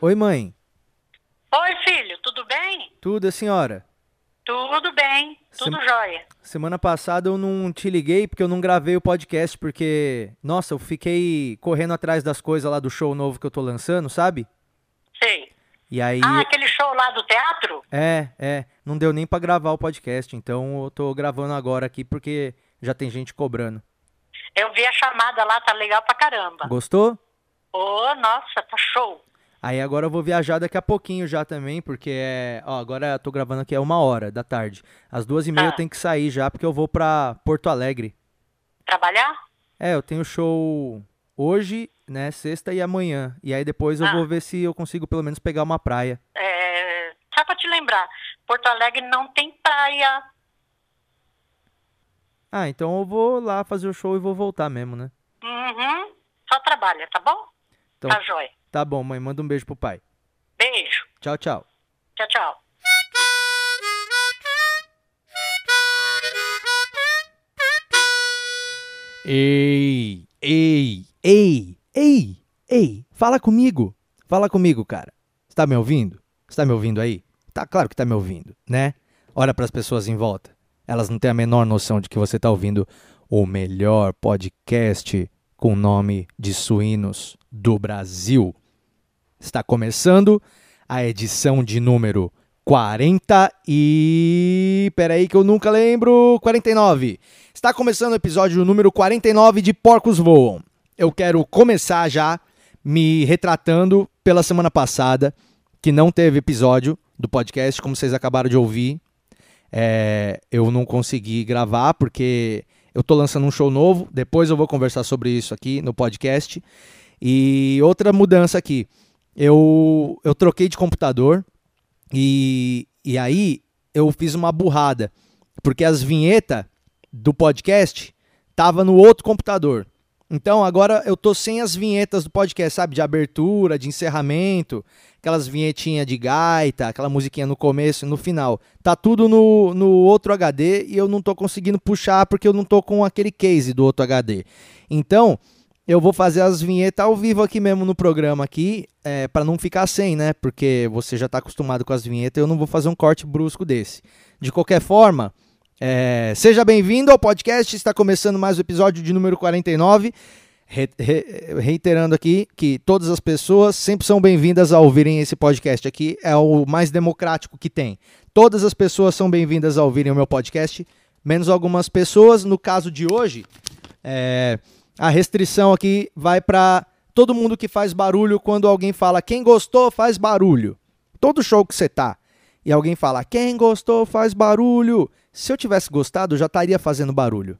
Oi, mãe. Oi, filho, tudo bem? Tudo, a senhora? Tudo bem, tudo Sem- jóia. Semana passada eu não te liguei porque eu não gravei o podcast, porque, nossa, eu fiquei correndo atrás das coisas lá do show novo que eu tô lançando, sabe? Sei. E aí. Ah, aquele show lá do teatro? É, é. Não deu nem pra gravar o podcast, então eu tô gravando agora aqui porque já tem gente cobrando. Eu vi a chamada lá, tá legal pra caramba. Gostou? Ô, nossa, tá show. Aí agora eu vou viajar daqui a pouquinho já também, porque é. Ó, agora eu tô gravando aqui é uma hora da tarde. Às duas e meia eu Ah. tenho que sair já, porque eu vou pra Porto Alegre. Trabalhar? É, eu tenho show hoje, né, sexta e amanhã. E aí depois eu Ah. vou ver se eu consigo pelo menos pegar uma praia. É... Só pra te lembrar, Porto Alegre não tem praia. Ah, então eu vou lá fazer o show e vou voltar mesmo, né? Uhum. Só trabalha, tá bom? Então, Tá jóia. Tá bom, mãe, manda um beijo pro pai. Beijo. Tchau, tchau. Tchau, tchau. Ei, ei, ei, ei, ei, fala comigo. Fala comigo, cara. Você tá me ouvindo? Você tá me ouvindo aí? Tá claro que tá me ouvindo, né? Olha pras pessoas em volta. Elas não têm a menor noção de que você tá ouvindo o melhor podcast com nome de suínos do Brasil. Está começando a edição de número 40 e. Peraí que eu nunca lembro. 49. Está começando o episódio número 49 de Porcos Voam. Eu quero começar já me retratando pela semana passada, que não teve episódio do podcast, como vocês acabaram de ouvir. É, eu não consegui gravar porque eu tô lançando um show novo. Depois eu vou conversar sobre isso aqui no podcast. E outra mudança aqui. Eu, eu troquei de computador e, e aí eu fiz uma burrada. Porque as vinhetas do podcast tava no outro computador. Então agora eu tô sem as vinhetas do podcast, sabe? De abertura, de encerramento, aquelas vinhetinhas de gaita, aquela musiquinha no começo e no final. Tá tudo no, no outro HD e eu não tô conseguindo puxar porque eu não tô com aquele case do outro HD. Então, eu vou fazer as vinhetas ao vivo aqui mesmo no programa aqui, é, para não ficar sem, né? Porque você já tá acostumado com as vinhetas, eu não vou fazer um corte brusco desse. De qualquer forma, é, seja bem-vindo ao podcast, está começando mais o episódio de número 49. Re- re- reiterando aqui que todas as pessoas sempre são bem-vindas a ouvirem esse podcast aqui, é o mais democrático que tem. Todas as pessoas são bem-vindas a ouvirem o meu podcast, menos algumas pessoas. No caso de hoje, é, a restrição aqui vai para todo mundo que faz barulho quando alguém fala quem gostou faz barulho. Todo show que você tá e alguém fala quem gostou faz barulho. Se eu tivesse gostado, eu já estaria fazendo barulho.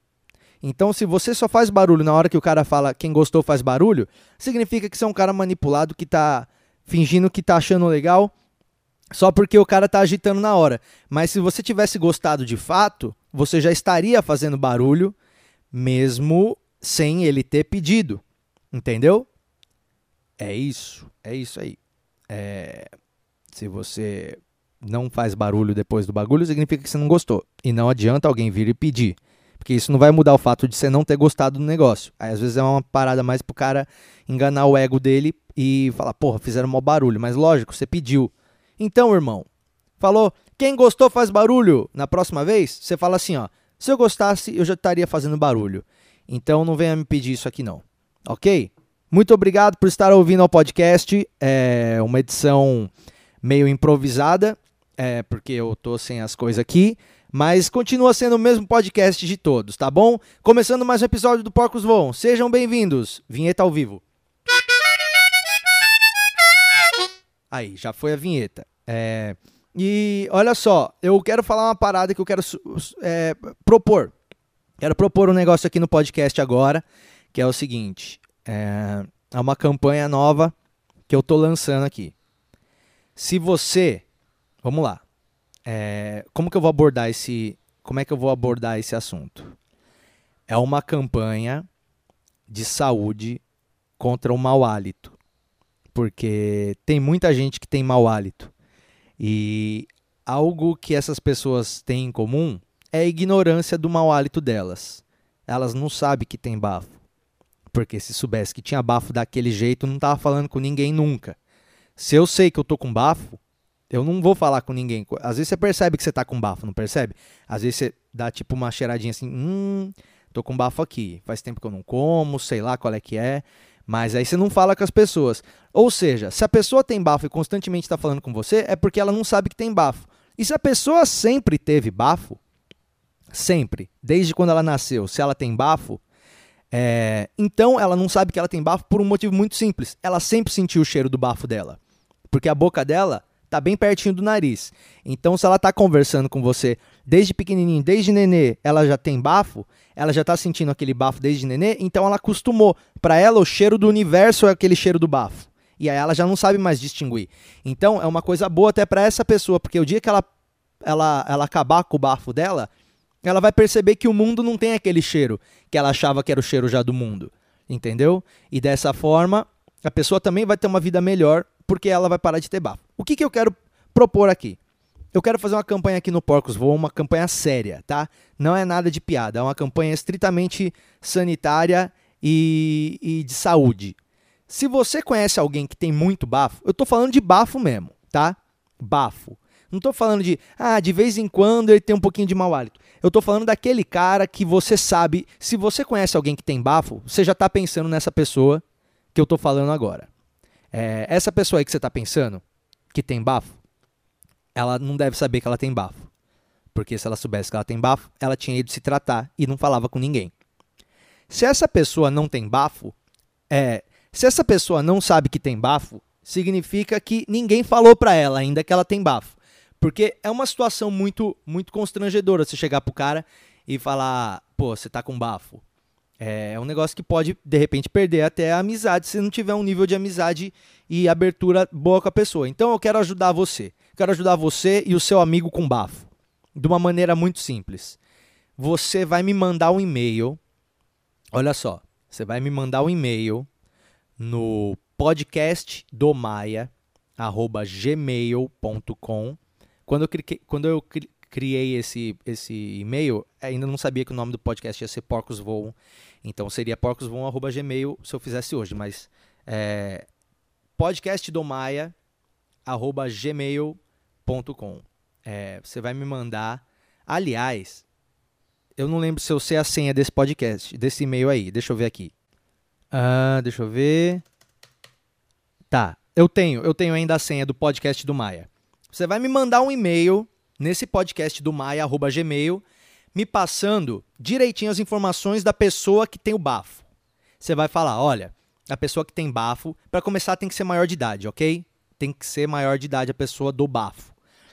Então, se você só faz barulho na hora que o cara fala quem gostou faz barulho, significa que você é um cara manipulado que tá fingindo que tá achando legal só porque o cara tá agitando na hora. Mas se você tivesse gostado de fato, você já estaria fazendo barulho mesmo sem ele ter pedido. Entendeu? É isso, é isso aí. É, Se você não faz barulho depois do bagulho, significa que você não gostou. E não adianta alguém vir e pedir. Porque isso não vai mudar o fato de você não ter gostado do negócio. Aí às vezes é uma parada mais pro cara enganar o ego dele e falar, porra, fizeram mau barulho. Mas lógico, você pediu. Então, irmão, falou, quem gostou faz barulho. Na próxima vez, você fala assim, ó. Se eu gostasse, eu já estaria fazendo barulho. Então não venha me pedir isso aqui não. Ok? Muito obrigado por estar ouvindo ao podcast. É uma edição meio improvisada, é, porque eu tô sem as coisas aqui. Mas continua sendo o mesmo podcast de todos, tá bom? Começando mais um episódio do Porcos Voam. Sejam bem-vindos. Vinheta ao vivo. Aí, já foi a vinheta. É, e olha só, eu quero falar uma parada que eu quero é, propor. Quero propor um negócio aqui no podcast agora, que é o seguinte: é, é uma campanha nova que eu tô lançando aqui. Se você, vamos lá, é, como que eu vou abordar esse, como é que eu vou abordar esse assunto? É uma campanha de saúde contra o mau hálito, porque tem muita gente que tem mau hálito e algo que essas pessoas têm em comum é a ignorância do mau hálito delas. Elas não sabem que tem bafo. Porque se soubesse que tinha bafo daquele jeito, não tava falando com ninguém nunca. Se eu sei que eu tô com bafo, eu não vou falar com ninguém. Às vezes você percebe que você tá com bafo, não percebe? Às vezes você dá tipo uma cheiradinha assim, hum, tô com bafo aqui. Faz tempo que eu não como, sei lá qual é que é. Mas aí você não fala com as pessoas. Ou seja, se a pessoa tem bafo e constantemente está falando com você, é porque ela não sabe que tem bafo. E se a pessoa sempre teve bafo, sempre, desde quando ela nasceu, se ela tem bafo, é, então ela não sabe que ela tem bafo por um motivo muito simples. Ela sempre sentiu o cheiro do bafo dela. Porque a boca dela tá bem pertinho do nariz. Então, se ela tá conversando com você desde pequenininho, desde nenê, ela já tem bafo, ela já tá sentindo aquele bafo desde nenê, então ela acostumou. Para ela, o cheiro do universo é aquele cheiro do bafo. E aí ela já não sabe mais distinguir. Então, é uma coisa boa até para essa pessoa, porque o dia que ela, ela, ela acabar com o bafo dela, ela vai perceber que o mundo não tem aquele cheiro que ela achava que era o cheiro já do mundo. Entendeu? E dessa forma, a pessoa também vai ter uma vida melhor porque ela vai parar de ter bafo. O que, que eu quero propor aqui? Eu quero fazer uma campanha aqui no Porcos Voam, uma campanha séria, tá? Não é nada de piada, é uma campanha estritamente sanitária e, e de saúde. Se você conhece alguém que tem muito bafo, eu tô falando de bafo mesmo, tá? Bafo. Não tô falando de, ah, de vez em quando ele tem um pouquinho de mau hálito. Eu tô falando daquele cara que você sabe, se você conhece alguém que tem bafo, você já tá pensando nessa pessoa que eu tô falando agora. É, essa pessoa aí que você está pensando, que tem bafo, ela não deve saber que ela tem bafo. Porque se ela soubesse que ela tem bafo, ela tinha ido se tratar e não falava com ninguém. Se essa pessoa não tem bafo, é, se essa pessoa não sabe que tem bafo, significa que ninguém falou para ela ainda que ela tem bafo. Porque é uma situação muito muito constrangedora você chegar pro cara e falar, pô, você tá com bafo. É um negócio que pode, de repente, perder até a amizade se não tiver um nível de amizade e abertura boa com a pessoa. Então eu quero ajudar você. Quero ajudar você e o seu amigo com bafo. De uma maneira muito simples. Você vai me mandar um e-mail. Olha só. Você vai me mandar um e-mail no podcast Quando eu, quando eu criei esse, esse e-mail, ainda não sabia que o nome do podcast ia ser Porcos Voam. Então seria porcosvoam.gmail se eu fizesse hoje, mas é, podcastdomaia.gmail.com. É, você vai me mandar. Aliás, eu não lembro se eu sei a senha desse podcast, desse e-mail aí. Deixa eu ver aqui. Ah, deixa eu ver. Tá, eu tenho, eu tenho ainda a senha do podcast do Maia. Você vai me mandar um e-mail nesse podcast do maia@gmail me passando direitinho as informações da pessoa que tem o bafo. Você vai falar, olha, a pessoa que tem bafo, para começar tem que ser maior de idade, ok? Tem que ser maior de idade a pessoa do bafo.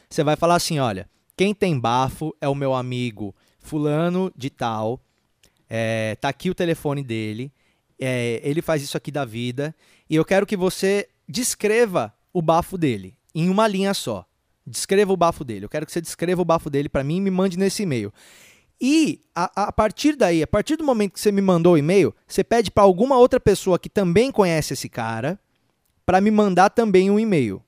Você vai falar assim, olha, quem tem bafo é o meu amigo fulano de tal, é, tá aqui o telefone dele, é, ele faz isso aqui da vida, e eu quero que você descreva o bafo dele em uma linha só. Descreva o bafo dele. Eu quero que você descreva o bafo dele para mim e me mande nesse e-mail. E a, a, partir daí, a partir do momento que você me mandou o e-mail, você pede para alguma outra pessoa que também conhece esse cara para me mandar também um e-mail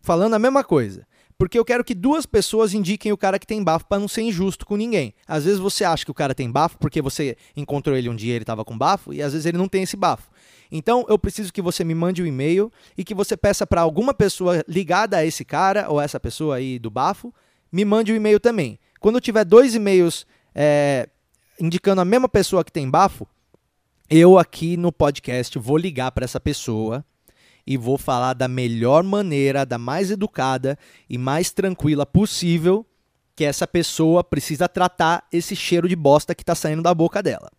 falando a mesma coisa. Porque eu quero que duas pessoas indiquem o cara que tem bafo para não ser injusto com ninguém. Às vezes você acha que o cara tem bafo porque você encontrou ele um dia e ele estava com bafo e às vezes ele não tem esse bafo. Então eu preciso que você me mande um e-mail e que você peça para alguma pessoa ligada a esse cara ou essa pessoa aí do bafo me mande um e-mail também. Quando eu tiver dois e-mails é, indicando a mesma pessoa que tem bafo, eu aqui no podcast vou ligar para essa pessoa e vou falar da melhor maneira, da mais educada e mais tranquila possível que essa pessoa precisa tratar esse cheiro de bosta que está saindo da boca dela.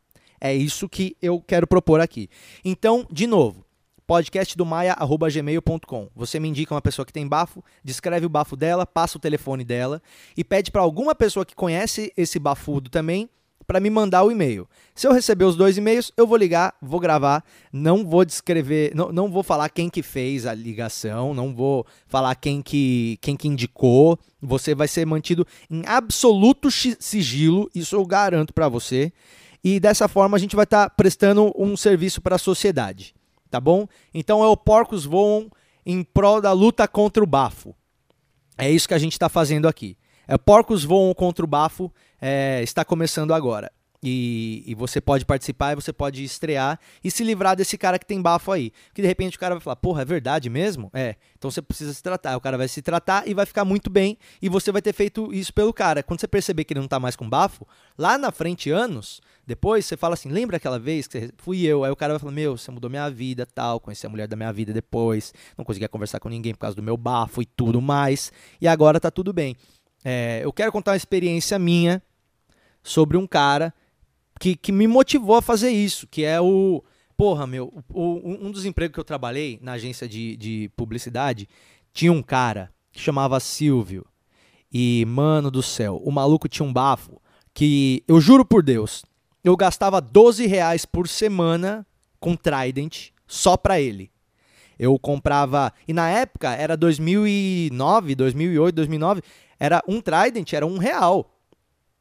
É isso que eu quero propor aqui. Então, de novo, podcastdomaia.gmail.com. Você me indica uma pessoa que tem bafo, descreve o bafo dela, passa o telefone dela e pede para alguma pessoa que conhece esse bafudo também para me mandar o e-mail. Se eu receber os dois e-mails, eu vou ligar, vou gravar, não vou descrever, não, não vou falar quem que fez a ligação, não vou falar quem que, quem que indicou. Você vai ser mantido em absoluto sigilo, isso eu garanto para você. E dessa forma a gente vai estar tá prestando um serviço para a sociedade tá bom? Então é o Porcos Voam em prol da luta contra o bafo. É isso que a gente está fazendo aqui. É Porcos Voam contra o bafo é, está começando agora. E, e, você pode participar você pode estrear e se livrar desse cara que tem bafo aí. Que de repente o cara vai falar, porra, é verdade mesmo? É. Então você precisa se tratar. O cara vai se tratar e vai ficar muito bem. E você vai ter feito isso pelo cara. Quando você perceber que ele não tá mais com bafo, lá na frente, anos, depois você fala assim: lembra aquela vez que fui eu? Aí o cara vai falar: meu, você mudou minha vida, tal. Conheci a mulher da minha vida depois. Não conseguia conversar com ninguém por causa do meu bafo e tudo mais. E agora tá tudo bem. É, eu quero contar uma experiência minha sobre um cara que, que me motivou a fazer isso, que é o. Porra, meu, o, um dos empregos que eu trabalhei na agência de, de publicidade tinha um cara que chamava Silvio. E, mano do céu, o maluco tinha um bafo que, eu juro por Deus, eu gastava 12 reais por semana com Trident só pra ele. Eu comprava. E na época era 2009, 2008, 2009. Era um Trident, era um real.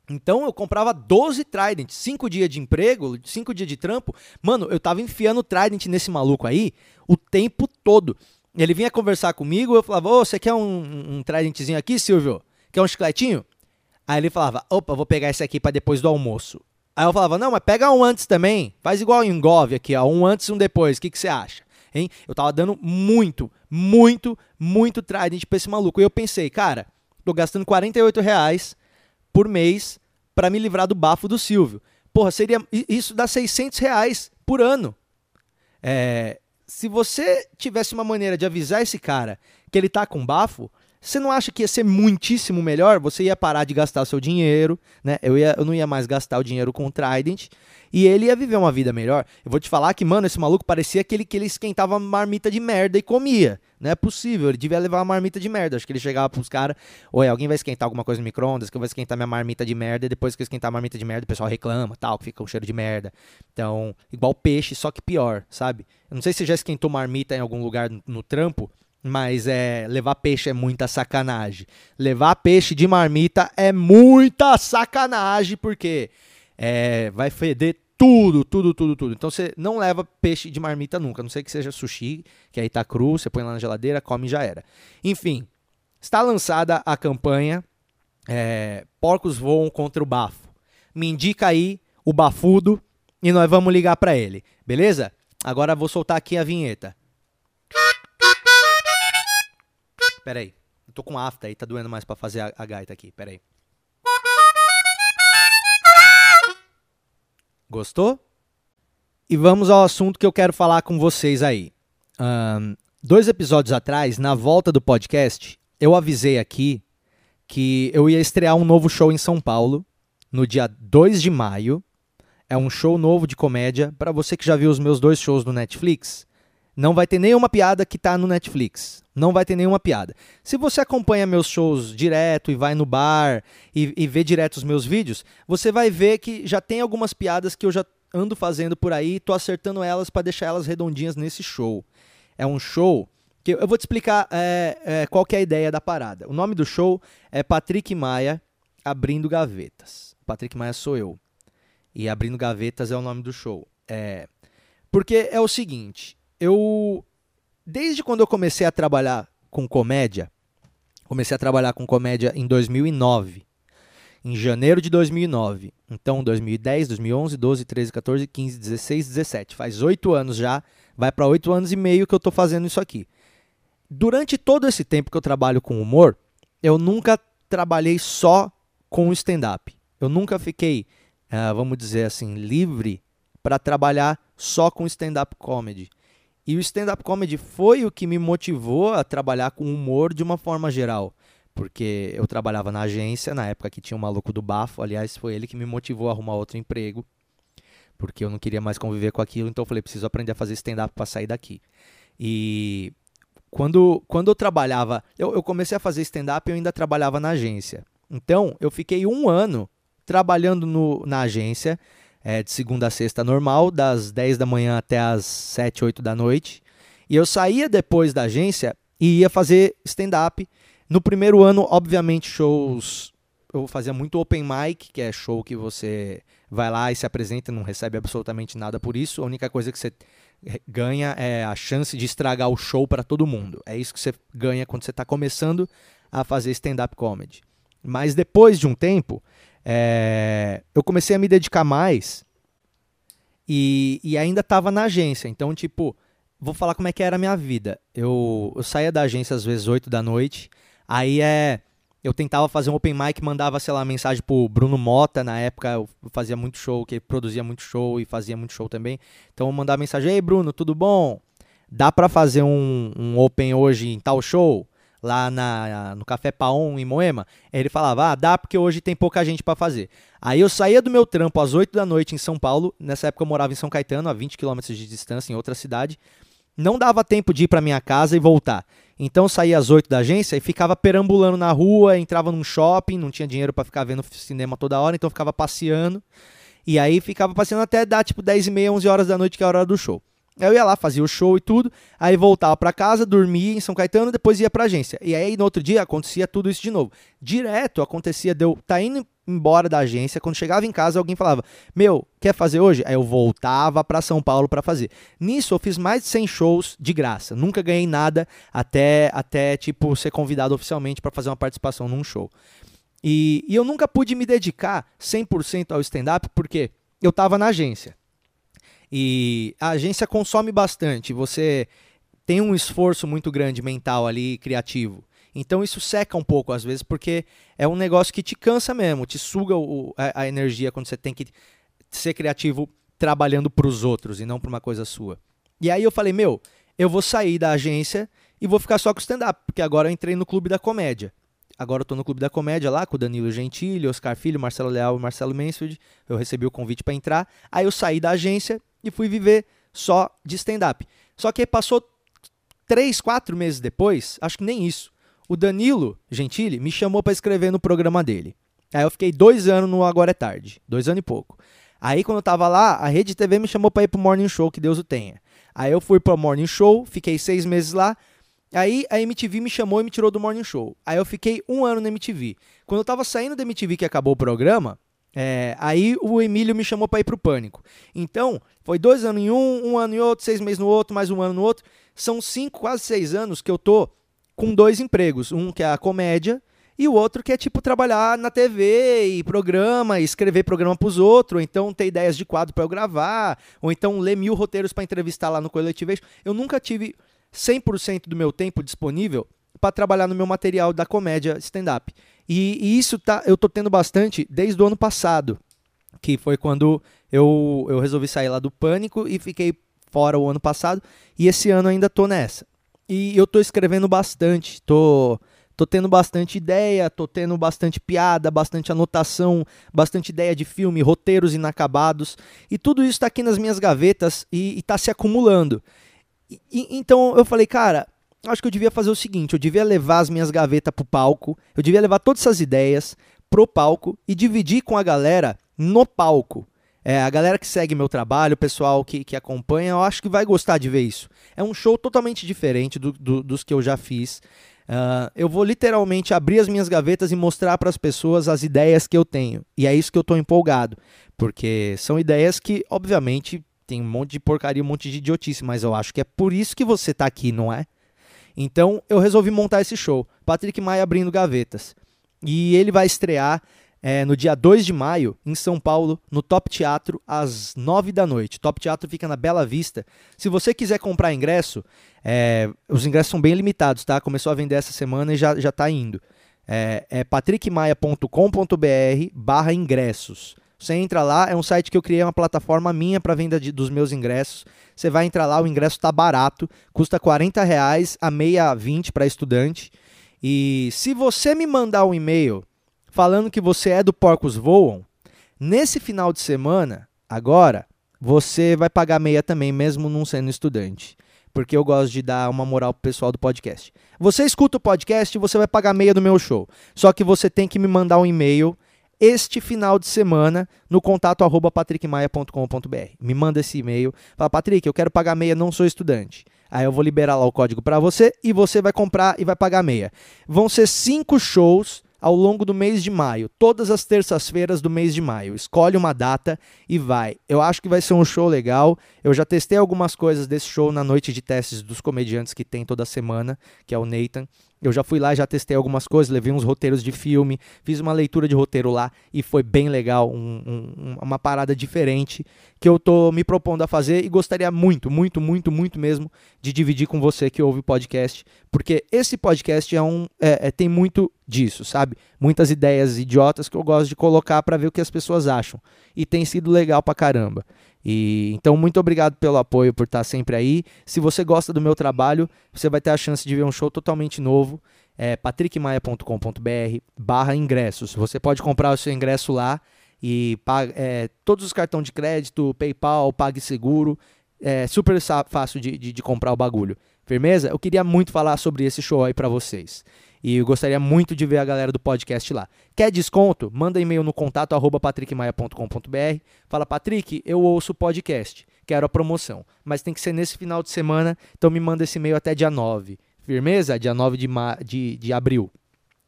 Então eu comprava 12 Trident, 5 dias de emprego, 5 dias de trampo. Mano, eu tava enfiando Trident nesse maluco aí o tempo todo. Ele vinha conversar comigo, eu falava, ô, você quer um, um Tridentzinho aqui, Silvio? Quer um chicletinho? Aí ele falava, opa, vou pegar esse aqui para depois do almoço. Aí eu falava, não, mas pega um antes também. Faz igual em Gov aqui, ó, um antes e um depois. O que, que você acha? Hein? Eu tava dando muito, muito, muito Trident pra esse maluco. E eu pensei, cara, tô gastando 48 reais por mês para me livrar do bafo do Silvio. Porra, seria isso dá 600 reais por ano. É, se você tivesse uma maneira de avisar esse cara que ele tá com bafo, você não acha que ia ser muitíssimo melhor? Você ia parar de gastar seu dinheiro, né? Eu, ia, eu não ia mais gastar o dinheiro com o Trident e ele ia viver uma vida melhor. Eu vou te falar que, mano, esse maluco parecia aquele que ele esquentava marmita de merda e comia. Não é possível, ele devia levar uma marmita de merda. Acho que ele chegava pros caras, oi, alguém vai esquentar alguma coisa no micro-ondas, que eu vou esquentar minha marmita de merda, e depois que eu esquentar a marmita de merda, o pessoal reclama, tal, que fica um cheiro de merda. Então, igual peixe, só que pior, sabe? Eu não sei se já esquentou marmita em algum lugar no, no trampo, mas é levar peixe é muita sacanagem. Levar peixe de marmita é muita sacanagem, porque é, vai feder tudo, tudo, tudo, tudo. Então você não leva peixe de marmita nunca, a não sei que seja sushi, que aí tá cru, você põe lá na geladeira, come e já era. Enfim, está lançada a campanha é, Porcos Voam contra o Bafo. Me indica aí o bafudo e nós vamos ligar para ele, beleza? Agora vou soltar aqui a vinheta. Pera aí. Eu tô com afta aí, tá doendo mais para fazer a, a gaita aqui. Pera aí. Gostou? E vamos ao assunto que eu quero falar com vocês aí. Um, dois episódios atrás, na volta do podcast, eu avisei aqui que eu ia estrear um novo show em São Paulo no dia 2 de maio. É um show novo de comédia. Para você que já viu os meus dois shows no Netflix, não vai ter nenhuma piada que tá no Netflix. Não vai ter nenhuma piada. Se você acompanha meus shows direto e vai no bar e, e vê direto os meus vídeos, você vai ver que já tem algumas piadas que eu já ando fazendo por aí, tô acertando elas para deixar elas redondinhas nesse show. É um show que eu vou te explicar é, é, qual que é a ideia da parada. O nome do show é Patrick Maia abrindo gavetas. Patrick Maia sou eu. E abrindo gavetas é o nome do show. É, porque é o seguinte, eu desde quando eu comecei a trabalhar com comédia, comecei a trabalhar com comédia em 2009. Em janeiro de 2009. Então, 2010, 2011, 12, 13, 14, 15, 16, 17. Faz oito anos já. Vai para oito anos e meio que eu estou fazendo isso aqui. Durante todo esse tempo que eu trabalho com humor, eu nunca trabalhei só com stand-up. Eu nunca fiquei, uh, vamos dizer assim, livre para trabalhar só com stand-up comedy. E o stand-up comedy foi o que me motivou a trabalhar com humor de uma forma geral. Porque eu trabalhava na agência, na época que tinha o maluco do bafo, aliás, foi ele que me motivou a arrumar outro emprego. Porque eu não queria mais conviver com aquilo, então eu falei, preciso aprender a fazer stand-up para sair daqui. E quando, quando eu trabalhava, eu, eu comecei a fazer stand-up e eu ainda trabalhava na agência. Então, eu fiquei um ano trabalhando no, na agência, é, de segunda a sexta normal, das 10 da manhã até as 7, 8 da noite. E eu saía depois da agência e ia fazer stand-up. No primeiro ano, obviamente, shows. Eu fazia muito open mic, que é show que você vai lá e se apresenta, não recebe absolutamente nada por isso. A única coisa que você ganha é a chance de estragar o show para todo mundo. É isso que você ganha quando você está começando a fazer stand-up comedy. Mas depois de um tempo, é, eu comecei a me dedicar mais e, e ainda estava na agência. Então, tipo, vou falar como é que era a minha vida. Eu, eu saía da agência às vezes 8 da noite, aí é. Eu tentava fazer um open mic, mandava, sei lá, mensagem pro Bruno Mota, na época eu fazia muito show, que ele produzia muito show e fazia muito show também. Então eu mandava mensagem, ei Bruno, tudo bom? Dá pra fazer um, um open hoje em tal show? Lá na, no Café Paon, em Moema? Ele falava, ah, dá porque hoje tem pouca gente para fazer. Aí eu saía do meu trampo às 8 da noite em São Paulo, nessa época eu morava em São Caetano, a 20 km de distância, em outra cidade. Não dava tempo de ir para minha casa e voltar. Então eu saía às 8 da agência e ficava perambulando na rua, entrava num shopping, não tinha dinheiro para ficar vendo cinema toda hora, então eu ficava passeando. E aí ficava passeando até dar tipo 10 e meia, 11 horas da noite, que é a hora do show. Eu ia lá, fazia o show e tudo, aí voltava para casa, dormia em São Caetano, depois ia pra agência. E aí no outro dia acontecia tudo isso de novo. Direto acontecia, deu, tá indo embora da agência, quando chegava em casa alguém falava: "Meu, quer fazer hoje?" Aí eu voltava para São Paulo para fazer. Nisso eu fiz mais de 100 shows de graça. Nunca ganhei nada até até tipo ser convidado oficialmente para fazer uma participação num show. E, e eu nunca pude me dedicar 100% ao stand up porque eu tava na agência. E a agência consome bastante, você tem um esforço muito grande mental ali, criativo. Então isso seca um pouco às vezes, porque é um negócio que te cansa mesmo, te suga o, a, a, energia quando você tem que ser criativo trabalhando para os outros e não para uma coisa sua. E aí eu falei, meu, eu vou sair da agência e vou ficar só com stand-up, porque agora eu entrei no Clube da Comédia. Agora eu tô no Clube da Comédia lá com o Danilo Gentili, Oscar Filho, Marcelo Leal e Marcelo Mansfield. Eu recebi o convite para entrar. Aí eu saí da agência e fui viver só de stand-up. Só que passou três, quatro meses depois, acho que nem isso, o Danilo Gentili me chamou para escrever no programa dele. Aí eu fiquei dois anos no Agora é Tarde, dois anos e pouco. Aí quando eu tava lá, a Rede TV me chamou para ir pro Morning Show, que Deus o tenha. Aí eu fui pro Morning Show, fiquei seis meses lá. Aí a MTV me chamou e me tirou do Morning Show. Aí eu fiquei um ano na MTV. Quando eu tava saindo da MTV que acabou o programa, é, aí o Emílio me chamou para ir pro Pânico. Então, foi dois anos em um, um ano em outro, seis meses no outro, mais um ano no outro. São cinco, quase seis anos que eu tô com dois empregos. Um que é a comédia e o outro que é tipo trabalhar na TV e programa, e escrever programa pros outros, ou então ter ideias de quadro para eu gravar, ou então ler mil roteiros para entrevistar lá no Colectivation. Eu nunca tive 100% do meu tempo disponível para trabalhar no meu material da comédia stand-up. E, e, isso tá, eu tô tendo bastante desde o ano passado, que foi quando eu, eu resolvi sair lá do pânico e fiquei fora o ano passado, e esse ano ainda tô nessa. E eu tô escrevendo bastante, tô tô tendo bastante ideia, tô tendo bastante piada, bastante anotação, bastante ideia de filme, roteiros inacabados, e tudo isso está aqui nas minhas gavetas e, está se acumulando. E, então eu falei, cara, acho que eu devia fazer o seguinte: eu devia levar as minhas gavetas pro palco, eu devia levar todas essas ideias pro palco e dividir com a galera no palco. É, a galera que segue meu trabalho, o pessoal que, que acompanha, eu acho que vai gostar de ver isso. É um show totalmente diferente do, do, dos que eu já fiz. Uh, eu vou literalmente abrir as minhas gavetas e mostrar para as pessoas as ideias que eu tenho. E é isso que eu estou empolgado. Porque são ideias que, obviamente, tem um monte de porcaria, um monte de idiotice, mas eu acho que é por isso que você está aqui, não é? Então eu resolvi montar esse show. Patrick Maia abrindo gavetas. E ele vai estrear é, no dia 2 de maio, em São Paulo, no Top Teatro, às 9 da noite. Top Teatro fica na Bela Vista. Se você quiser comprar ingresso, é, os ingressos são bem limitados, tá? Começou a vender essa semana e já, já tá indo. É, é patrickmaia.com.br barra ingressos. Você entra lá, é um site que eu criei uma plataforma minha para venda de, dos meus ingressos. Você vai entrar lá, o ingresso está barato, custa 40 reais a meia 20 para estudante. E se você me mandar um e-mail falando que você é do Porcos Voam, nesse final de semana, agora, você vai pagar meia também, mesmo não sendo estudante. Porque eu gosto de dar uma moral pro pessoal do podcast. Você escuta o podcast você vai pagar meia do meu show. Só que você tem que me mandar um e-mail este final de semana no contato arroba patrickmaia.com.br. Me manda esse e-mail. Fala, Patrick, eu quero pagar meia, não sou estudante. Aí eu vou liberar lá o código para você e você vai comprar e vai pagar meia. Vão ser cinco shows ao longo do mês de maio, todas as terças-feiras do mês de maio. Escolhe uma data e vai. Eu acho que vai ser um show legal. Eu já testei algumas coisas desse show na noite de testes dos comediantes que tem toda semana, que é o Nathan. Eu já fui lá, já testei algumas coisas, levei uns roteiros de filme, fiz uma leitura de roteiro lá e foi bem legal, um, um, uma parada diferente que eu tô me propondo a fazer e gostaria muito, muito, muito, muito mesmo de dividir com você que ouve o podcast, porque esse podcast é um, é, é, tem muito disso, sabe? Muitas ideias idiotas que eu gosto de colocar para ver o que as pessoas acham e tem sido legal pra caramba. E então muito obrigado pelo apoio, por estar sempre aí. Se você gosta do meu trabalho, você vai ter a chance de ver um show totalmente novo. É patrickmaia.com.br/barra ingressos. Você pode comprar o seu ingresso lá e é, todos os cartões de crédito, PayPal, PagSeguro. É super fácil de, de, de comprar o bagulho. Firmeza? Eu queria muito falar sobre esse show aí para vocês. E eu gostaria muito de ver a galera do podcast lá. Quer desconto? Manda e-mail no contato arroba patrickmaia.com.br. Fala, Patrick, eu ouço o podcast. Quero a promoção. Mas tem que ser nesse final de semana, então me manda esse e-mail até dia 9. Firmeza? Dia 9 de, de, de abril.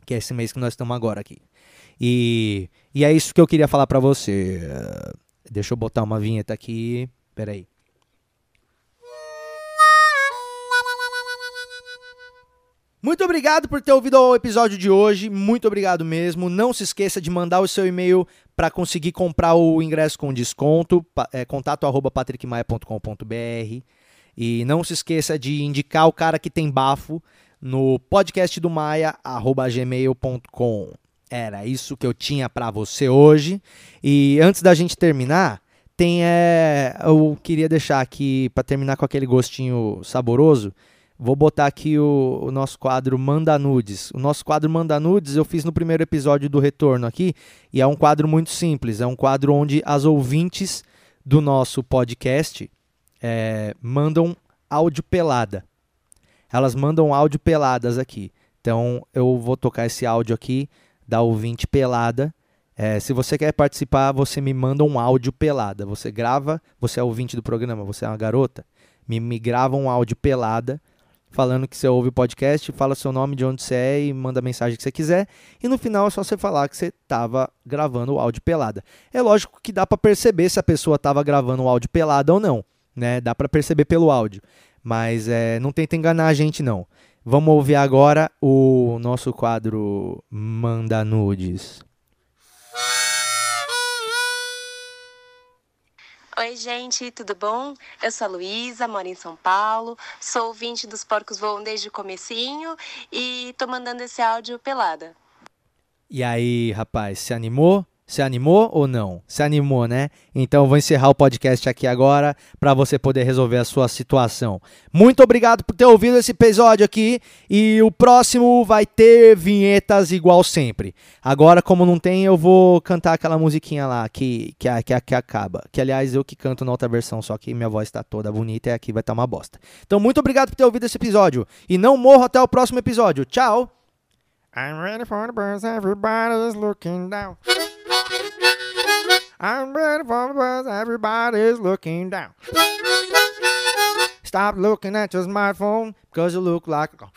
Que é esse mês que nós estamos agora aqui. E, e é isso que eu queria falar para você. Deixa eu botar uma vinheta aqui. Peraí. Muito obrigado por ter ouvido o episódio de hoje. Muito obrigado mesmo. Não se esqueça de mandar o seu e-mail para conseguir comprar o ingresso com desconto. É, contato arroba patrickmaia.com.br. E não se esqueça de indicar o cara que tem bafo no podcast do Maia, arroba gmail.com. Era isso que eu tinha para você hoje. E antes da gente terminar, tem é, eu queria deixar aqui para terminar com aquele gostinho saboroso Vou botar aqui o, o, nosso quadro Manda Nudes. O nosso quadro Manda Nudes eu fiz no primeiro episódio do Retorno aqui, e é um quadro muito simples. É um quadro onde as ouvintes do nosso podcast é, mandam áudio pelada. Elas mandam áudio peladas aqui. Então eu vou tocar esse áudio aqui da ouvinte pelada. É, se você quer participar, você me manda um áudio pelada. Você grava, você é ouvinte do programa, você é uma garota, me, me grava um áudio pelada falando que você ouve o podcast, fala seu nome, de onde você é e manda a mensagem que você quiser. E no final é só você falar que você estava gravando o áudio pelada. É lógico que dá para perceber se a pessoa estava gravando o áudio pelada ou não, né? Dá para perceber pelo áudio. Mas é, não tenta enganar a gente não. Vamos ouvir agora o nosso quadro Manda Nudes. Oi, gente, tudo bom? Eu sou a Luísa, moro em São Paulo, sou ouvinte dos Porcos Voam desde o comecinho e tô mandando esse áudio pelada. E aí, rapaz, se animou? Se animou ou não? Se animou, né? Então vou encerrar o podcast aqui agora para você poder resolver a sua situação. Muito obrigado por ter ouvido esse episódio aqui e o próximo vai ter vinhetas igual sempre. Agora, como não tem, eu vou cantar aquela musiquinha lá que, que, que, que acaba. Que aliás eu que canto na outra versão, só que minha voz está toda bonita e aqui vai estar tá uma bosta. Então, muito obrigado por ter ouvido esse episódio e não morro até o próximo episódio. Tchau! I'm ready for the birds, everybody's looking down. I'm ready for the buzz. Everybody's looking down. Stop looking at your smartphone because you look like. A